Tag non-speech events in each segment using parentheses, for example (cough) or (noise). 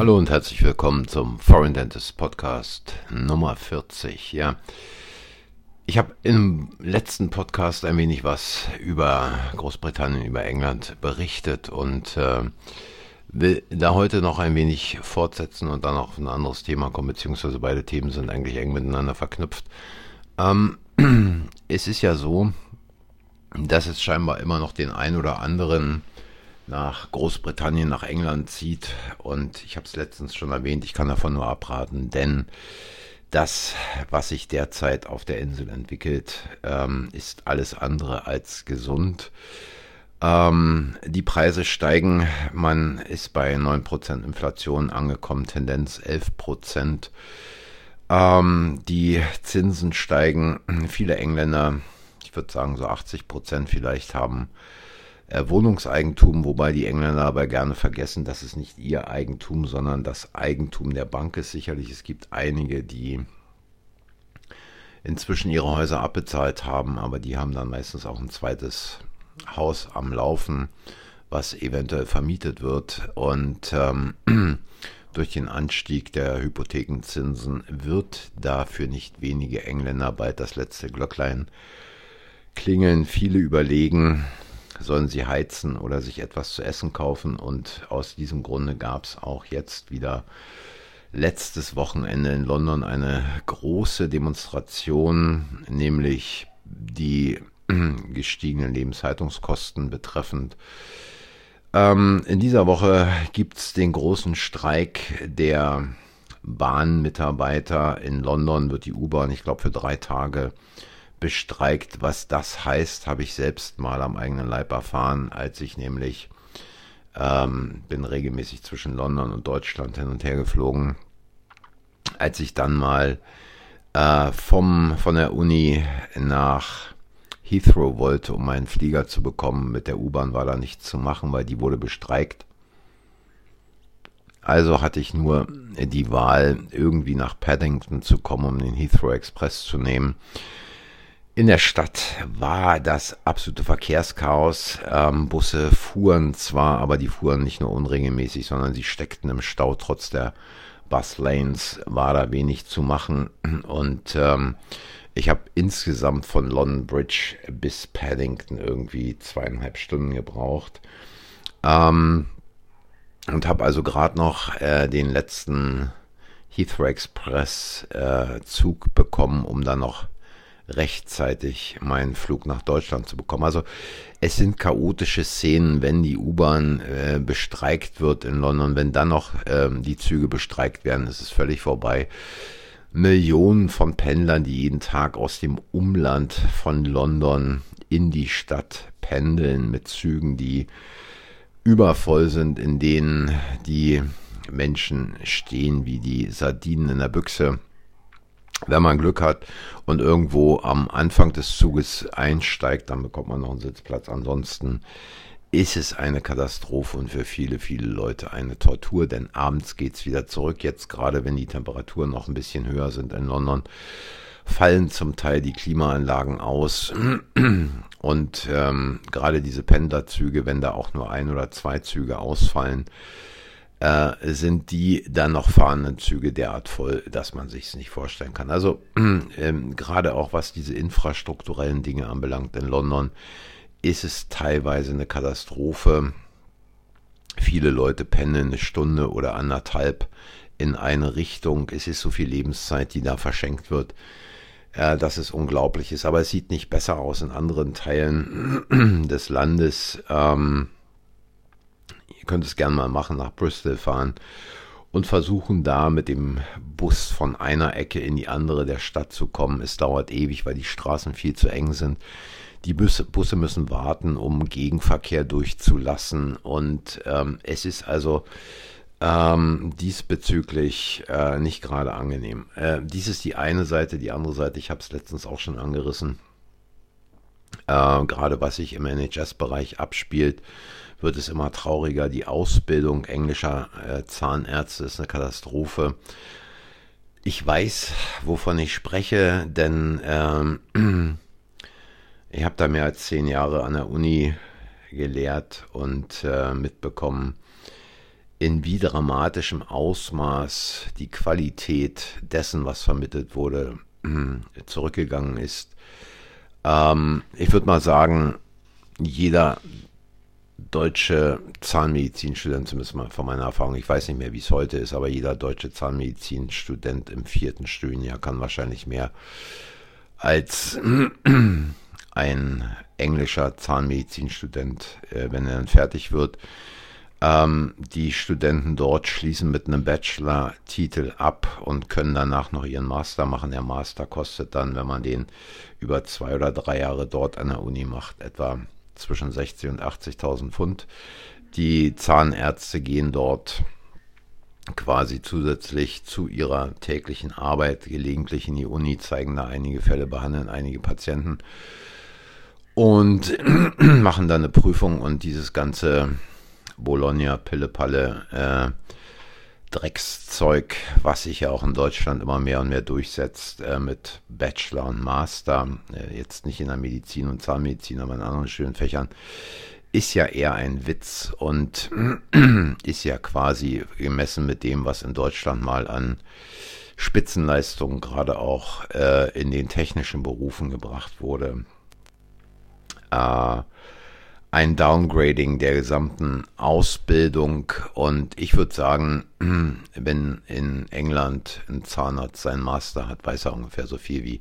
Hallo und herzlich willkommen zum Foreign Dentist Podcast Nummer 40. Ja, ich habe im letzten Podcast ein wenig was über Großbritannien, über England berichtet und äh, will da heute noch ein wenig fortsetzen und dann auf ein anderes Thema kommen, beziehungsweise beide Themen sind eigentlich eng miteinander verknüpft. Ähm, (clears throat) es ist ja so, dass es scheinbar immer noch den ein oder anderen nach Großbritannien, nach England zieht. Und ich habe es letztens schon erwähnt, ich kann davon nur abraten, denn das, was sich derzeit auf der Insel entwickelt, ähm, ist alles andere als gesund. Ähm, die Preise steigen, man ist bei 9% Inflation angekommen, Tendenz 11%. Ähm, die Zinsen steigen, viele Engländer, ich würde sagen so 80% vielleicht haben Wohnungseigentum, wobei die Engländer aber gerne vergessen, dass es nicht ihr Eigentum, sondern das Eigentum der Bank ist. Sicherlich, es gibt einige, die inzwischen ihre Häuser abbezahlt haben, aber die haben dann meistens auch ein zweites Haus am Laufen, was eventuell vermietet wird. Und ähm, (clears throat) durch den Anstieg der Hypothekenzinsen wird dafür nicht wenige Engländer bald das letzte Glöcklein klingeln. Viele überlegen, sollen sie heizen oder sich etwas zu essen kaufen. Und aus diesem Grunde gab es auch jetzt wieder letztes Wochenende in London eine große Demonstration, nämlich die (clears throat) gestiegenen Lebenshaltungskosten betreffend. Ähm, in dieser Woche gibt es den großen Streik der Bahnmitarbeiter in London, wird die U-Bahn, ich glaube, für drei Tage bestreikt. Was das heißt, habe ich selbst mal am eigenen Leib erfahren, als ich nämlich ähm, bin regelmäßig zwischen London und Deutschland hin und her geflogen. Als ich dann mal äh, vom, von der Uni nach Heathrow wollte, um meinen Flieger zu bekommen, mit der U-Bahn war da nichts zu machen, weil die wurde bestreikt. Also hatte ich nur die Wahl, irgendwie nach Paddington zu kommen, um den Heathrow Express zu nehmen. In der Stadt war das absolute Verkehrschaos. Ähm, Busse fuhren zwar, aber die fuhren nicht nur unregelmäßig, sondern sie steckten im Stau. Trotz der Buslanes war da wenig zu machen. Und ähm, ich habe insgesamt von London Bridge bis Paddington irgendwie zweieinhalb Stunden gebraucht. Ähm, und habe also gerade noch äh, den letzten Heathrow Express äh, Zug bekommen, um dann noch rechtzeitig meinen Flug nach Deutschland zu bekommen. Also es sind chaotische Szenen, wenn die U-Bahn äh, bestreikt wird in London, wenn dann noch äh, die Züge bestreikt werden, ist es völlig vorbei. Millionen von Pendlern, die jeden Tag aus dem Umland von London in die Stadt pendeln mit Zügen, die übervoll sind, in denen die Menschen stehen wie die Sardinen in der Büchse wenn man Glück hat und irgendwo am Anfang des Zuges einsteigt, dann bekommt man noch einen Sitzplatz. Ansonsten ist es eine Katastrophe und für viele, viele Leute eine Tortur, denn abends geht es wieder zurück. Jetzt gerade, wenn die Temperaturen noch ein bisschen höher sind in London, fallen zum Teil die Klimaanlagen aus. (clears throat) Und ähm, gerade diese Pendlerzüge, wenn da auch nur ein oder zwei Züge ausfallen, äh, sind die dann noch fahrenden Züge derart voll, dass man sich es nicht vorstellen kann. Also (clears throat) ähm, gerade auch was diese infrastrukturellen Dinge anbelangt in London, ist es teilweise eine Katastrophe. Viele Leute pendeln eine Stunde oder anderthalb in eine Richtung. Es ist so viel Lebenszeit, die da verschenkt wird, äh, dass es unglaublich ist. Aber es sieht nicht besser aus in anderen Teilen (clears throat) des Landes. Ähm, könnt es gerne mal machen, nach Bristol fahren und versuchen da mit dem Bus von einer Ecke in die andere der Stadt zu kommen. Es dauert ewig, weil die Straßen viel zu eng sind. Die Busse, Busse müssen warten, um Gegenverkehr durchzulassen. Und ähm, es ist also ähm, diesbezüglich äh, nicht gerade angenehm. Äh, dies ist die eine Seite. Die andere Seite, ich habe es letztens auch schon angerissen, äh, gerade was sich im NHS-Bereich abspielt wird es immer trauriger. Die Ausbildung englischer äh, Zahnärzte ist eine Katastrophe. Ich weiß, wovon ich spreche, denn ähm, (clears throat) ich habe da mehr als zehn Jahre an der Uni gelehrt und äh, mitbekommen, in wie dramatischem Ausmaß die Qualität dessen, was vermittelt wurde, (clears throat) zurückgegangen ist. Ähm, ich würde mal sagen, jeder deutsche Zahnmedizinstudent, zumindest mal von meiner Erfahrung, ich weiß nicht mehr, wie es heute ist, aber jeder deutsche Zahnmedizinstudent im vierten Studienjahr kann wahrscheinlich mehr als (clears throat) ein englischer Zahnmedizinstudent, äh, wenn er dann fertig wird. Ähm, die Studenten dort schließen mit einem Bachelor-Titel ab und können danach noch ihren Master machen. Der Master kostet dann, wenn man den über zwei oder drei Jahre dort an der Uni macht, etwa zwischen 60 und 80.000 Pfund. Die Zahnärzte gehen dort quasi zusätzlich zu ihrer täglichen Arbeit gelegentlich in die Uni, zeigen da einige Fälle, behandeln einige Patienten und (clears throat) machen dann eine Prüfung und dieses ganze Bologna, Pillepalle, äh, Dreckszeug, was sich ja auch in Deutschland immer mehr und mehr durchsetzt äh, mit Bachelor und Master, äh, jetzt nicht in der Medizin und Zahnmedizin, aber in anderen schönen Fächern, ist ja eher ein Witz und (clears throat) ist ja quasi gemessen mit dem, was in Deutschland mal an Spitzenleistungen gerade auch äh, in den technischen Berufen gebracht wurde. Äh, ein Downgrading der gesamten Ausbildung. Und ich würde sagen, (clears throat) wenn in England ein Zahnarzt seinen Master hat, weiß er ungefähr so viel wie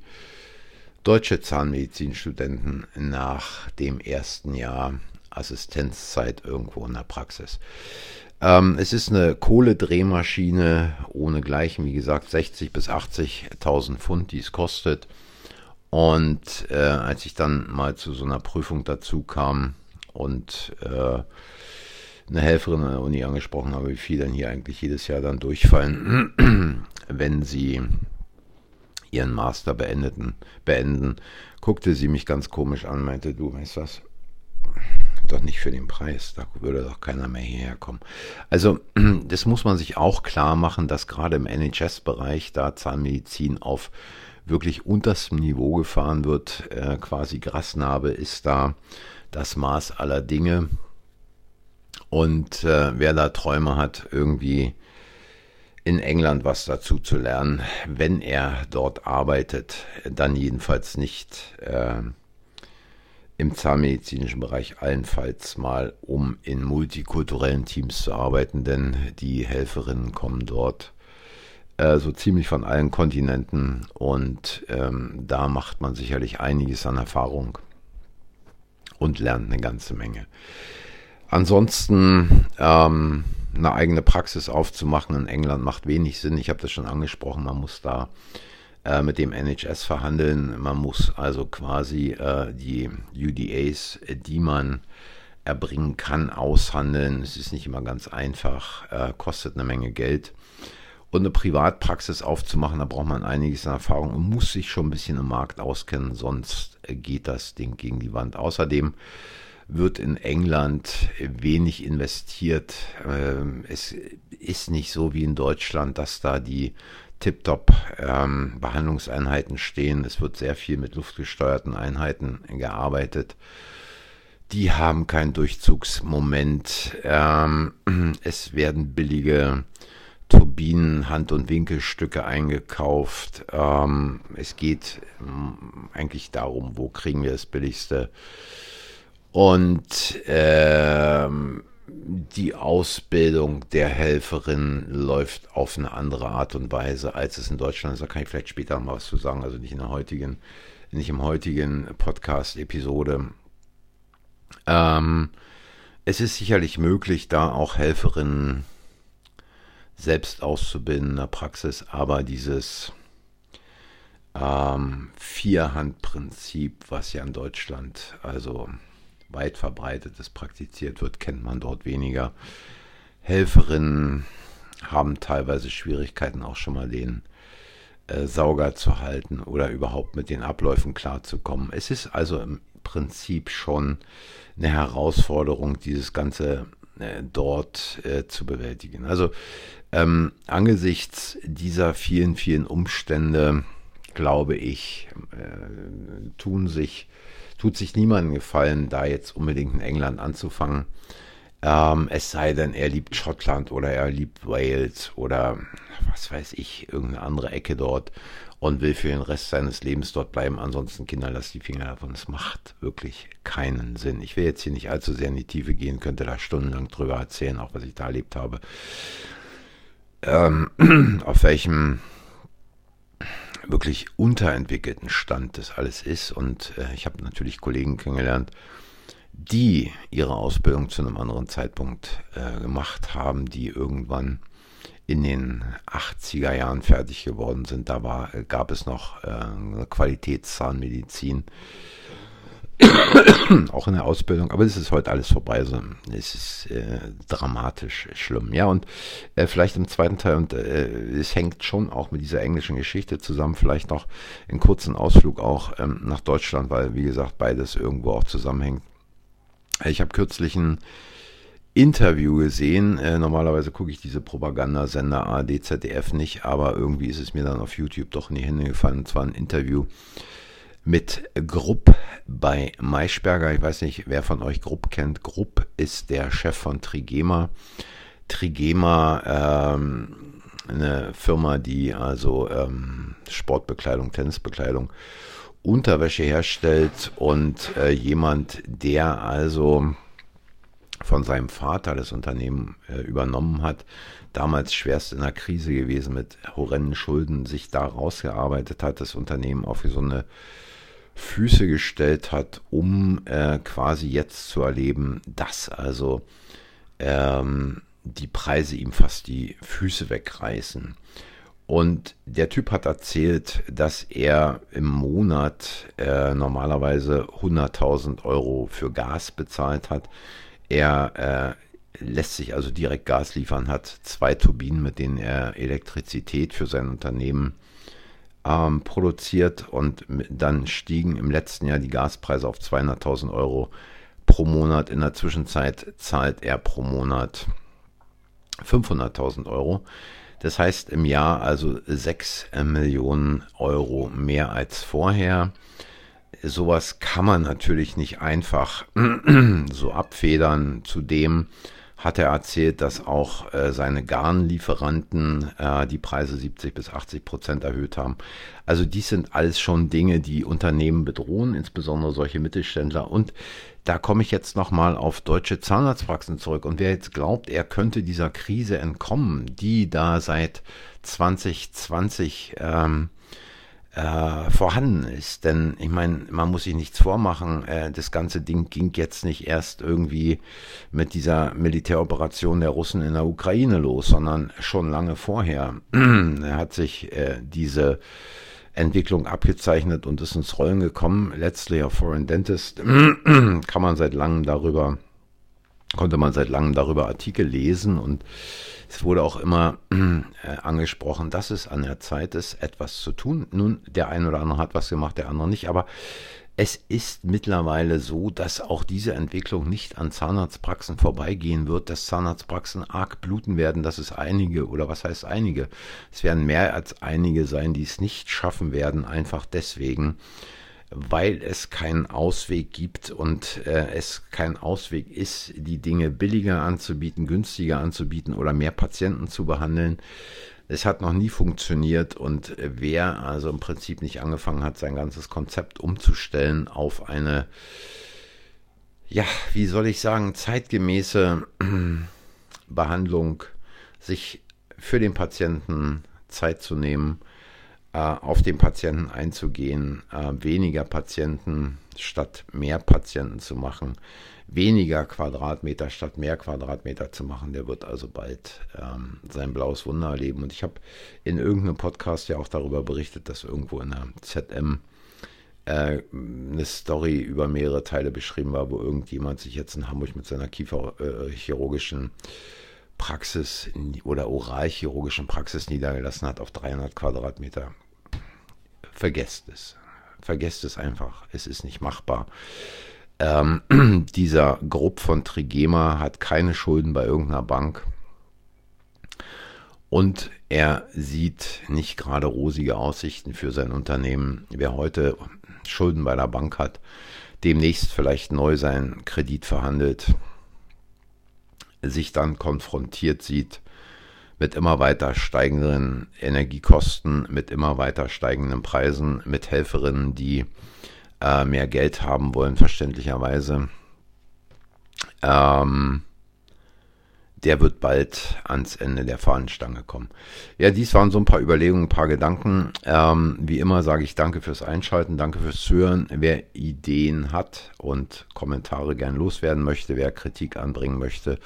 deutsche Zahnmedizinstudenten nach dem ersten Jahr Assistenzzeit irgendwo in der Praxis. Ähm, es ist eine Kohledrehmaschine ohne Gleichen, wie gesagt, 60 bis 80.000 Pfund, die es kostet. Und äh, als ich dann mal zu so einer Prüfung dazu kam, und äh, eine Helferin an der Uni angesprochen habe, wie viel dann hier eigentlich jedes Jahr dann durchfallen, (clears throat) wenn sie ihren Master beendeten, beenden, guckte sie mich ganz komisch an, meinte, du weißt was, doch nicht für den Preis, da würde doch keiner mehr hierher kommen. Also (clears throat) das muss man sich auch klar machen, dass gerade im NHS-Bereich da Zahnmedizin auf wirklich unterstem Niveau gefahren wird, äh, quasi Grasnarbe ist da das Maß aller Dinge. Und äh, wer da Träume hat, irgendwie in England was dazu zu lernen, wenn er dort arbeitet, dann jedenfalls nicht äh, im zahnmedizinischen Bereich, allenfalls mal, um in multikulturellen Teams zu arbeiten, denn die Helferinnen kommen dort äh, so ziemlich von allen Kontinenten und ähm, da macht man sicherlich einiges an Erfahrung und lernt eine ganze Menge. Ansonsten ähm, eine eigene Praxis aufzumachen in England macht wenig Sinn. Ich habe das schon angesprochen, man muss da äh, mit dem NHS verhandeln. Man muss also quasi äh, die UDAs, die man erbringen kann, aushandeln. Es ist nicht immer ganz einfach, äh, kostet eine Menge Geld. Und eine Privatpraxis aufzumachen, da braucht man einiges an Erfahrung und muss sich schon ein bisschen im Markt auskennen, sonst geht das Ding gegen die Wand. Außerdem wird in England wenig investiert. Ähm, es ist nicht so wie in Deutschland, dass da die Tip-Top ähm, Behandlungseinheiten stehen. Es wird sehr viel mit luftgesteuerten Einheiten gearbeitet. Die haben keinen Durchzugsmoment. Ähm, es werden billige Turbinen, Hand- und Winkelstücke eingekauft. Ähm, es geht ähm, eigentlich darum, wo kriegen wir das billigste. Und ähm, die Ausbildung der Helferin läuft auf eine andere Art und Weise, als es in Deutschland ist. Da kann ich vielleicht später mal was zu sagen, also nicht in der heutigen, nicht im heutigen Podcast-Episode. Ähm, es ist sicherlich möglich, da auch Helferinnen selbst auszubilden in der Praxis, aber dieses ähm, Vierhandprinzip, was ja in Deutschland also weit verbreitet ist, praktiziert wird, kennt man dort weniger. Helferinnen haben teilweise Schwierigkeiten, auch schon mal den äh, Sauger zu halten oder überhaupt mit den Abläufen klarzukommen. Es ist also im Prinzip schon eine Herausforderung, dieses ganze dort äh, zu bewältigen. Also ähm, angesichts dieser vielen, vielen Umstände, glaube ich, äh, tun sich, tut sich niemandem gefallen, da jetzt unbedingt in England anzufangen. Ähm, es sei denn, er liebt Schottland oder er liebt Wales oder was weiß ich, irgendeine andere Ecke dort und will für den Rest seines Lebens dort bleiben. Ansonsten, Kinder, lasst die Finger davon. Es macht wirklich keinen Sinn. Ich will jetzt hier nicht allzu sehr in die Tiefe gehen, könnte da stundenlang drüber erzählen, auch was ich da erlebt habe. Ähm, (clears throat) auf welchem wirklich unterentwickelten Stand das alles ist. Und äh, ich habe natürlich Kollegen kennengelernt, die ihre Ausbildung zu einem anderen Zeitpunkt äh, gemacht haben, die irgendwann in den 80er Jahren fertig geworden sind. Da war, gab es noch äh, Qualitätszahnmedizin (coughs) auch in der Ausbildung, aber es ist heute alles vorbei. So, es ist äh, dramatisch schlimm. Ja, und äh, vielleicht im zweiten Teil, und äh, es hängt schon auch mit dieser englischen Geschichte zusammen, vielleicht noch einen kurzen Ausflug auch ähm, nach Deutschland, weil, wie gesagt, beides irgendwo auch zusammenhängt. Ich habe kürzlich ein Interview gesehen. Äh, normalerweise gucke ich diese Propagandasender ARD, ZDF nicht, aber irgendwie ist es mir dann auf YouTube doch in die Hände gefallen. Und zwar ein Interview mit Grupp bei Maischberger. Ich weiß nicht, wer von euch Grupp kennt. Grupp ist der Chef von Trigema. Trigema, ähm, eine Firma, die also ähm, Sportbekleidung, Tennisbekleidung, Unterwäsche herstellt und äh, jemand, der also von seinem Vater das Unternehmen äh, übernommen hat, damals schwerst in der Krise gewesen mit horrenden Schulden, sich da rausgearbeitet hat, das Unternehmen auf eine Füße gestellt hat, um äh, quasi jetzt zu erleben, dass also ähm, die Preise ihm fast die Füße wegreißen. Und der Typ hat erzählt, dass er im Monat äh, normalerweise 100.000 Euro für Gas bezahlt hat. Er äh, lässt sich also direkt Gas liefern, hat zwei Turbinen, mit denen er Elektrizität für sein Unternehmen ähm, produziert und dann stiegen im letzten Jahr die Gaspreise auf 200.000 Euro pro Monat. In der Zwischenzeit zahlt er pro Monat 500.000 Euro. Das heißt im Jahr also 6 Millionen Euro mehr als vorher. Sowas kann man natürlich nicht einfach (clears throat) so abfedern. Zudem hat er erzählt, dass auch äh, seine Garnlieferanten äh, die Preise 70 bis 80 Prozent erhöht haben. Also dies sind alles schon Dinge, die Unternehmen bedrohen, insbesondere solche Mittelständler. Und da komme ich jetzt nochmal auf deutsche Zahnarztpraxen zurück. Und wer jetzt glaubt, er könnte dieser Krise entkommen, die da seit 2020 ähm, äh, vorhanden ist. Denn ich meine, man muss sich nichts vormachen. Äh, das ganze Ding ging jetzt nicht erst irgendwie mit dieser Militäroperation der Russen in der Ukraine los, sondern schon lange vorher (clears throat) hat sich äh, diese Entwicklung abgezeichnet und ist ins Rollen gekommen. Letztlich auf Foreign Dentist (clears throat) kann man seit langem darüber, konnte man seit langem darüber Artikel lesen und es wurde auch immer (clears throat) äh, angesprochen, dass es an der Zeit ist, etwas zu tun. Nun, der eine oder andere hat was gemacht, der andere nicht, aber es ist mittlerweile so, dass auch diese Entwicklung nicht an Zahnarztpraxen vorbeigehen wird, dass Zahnarztpraxen arg bluten werden, dass es einige, oder was heißt einige, es werden mehr als einige sein, die es nicht schaffen werden, einfach deswegen, weil es keinen Ausweg gibt und äh, es kein Ausweg ist, die Dinge billiger anzubieten, günstiger anzubieten oder mehr Patienten zu behandeln. Es hat noch nie funktioniert und wer also im Prinzip nicht angefangen hat, sein ganzes Konzept umzustellen auf eine, ja, wie soll ich sagen, zeitgemäße (clears throat) Behandlung, sich für den Patienten Zeit zu nehmen, äh, auf den Patienten einzugehen, äh, weniger Patienten statt mehr Patienten zu machen, weniger Quadratmeter statt mehr Quadratmeter zu machen. Der wird also bald ähm, sein blaues Wunder erleben. Und ich habe in irgendeinem Podcast ja auch darüber berichtet, dass irgendwo in der ZM äh, eine Story über mehrere Teile beschrieben war, wo irgendjemand sich jetzt in Hamburg mit seiner kieferchirurgischen äh, Praxis oder oralchirurgischen Praxis niedergelassen hat auf 300 Quadratmeter. Vergesst es. Vergesst es einfach. Es ist nicht machbar. Ähm, (clears throat) dieser Grupp von Trigema hat keine Schulden bei irgendeiner Bank. Und er sieht nicht gerade rosige Aussichten für sein Unternehmen. Wer heute Schulden bei der Bank hat, demnächst vielleicht neu seinen Kredit verhandelt, sich dann konfrontiert sieht mit immer weiter steigenden Energiekosten, mit immer weiter steigenden Preisen, mit Helferinnen, die äh, mehr Geld haben wollen, verständlicherweise. Ähm, der wird bald ans Ende der Fahnenstange kommen. Ja, dies waren so ein paar Überlegungen, ein paar Gedanken. Ähm, wie immer sage ich danke fürs Einschalten, danke fürs Zuhören. Wer Ideen hat und Kommentare gern loswerden möchte, wer Kritik anbringen möchte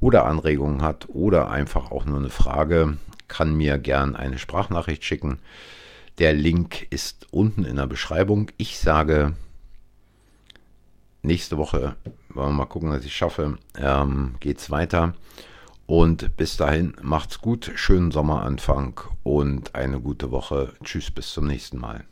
oder Anregungen hat oder einfach auch nur eine Frage, kann mir gern eine Sprachnachricht schicken. Der Link ist unten in der Beschreibung. Ich sage nächste Woche, wollen wir mal gucken, was ich schaffe, ähm, geht's weiter. Und bis dahin macht's gut, schönen Sommeranfang und eine gute Woche. Tschüss, bis zum nächsten Mal.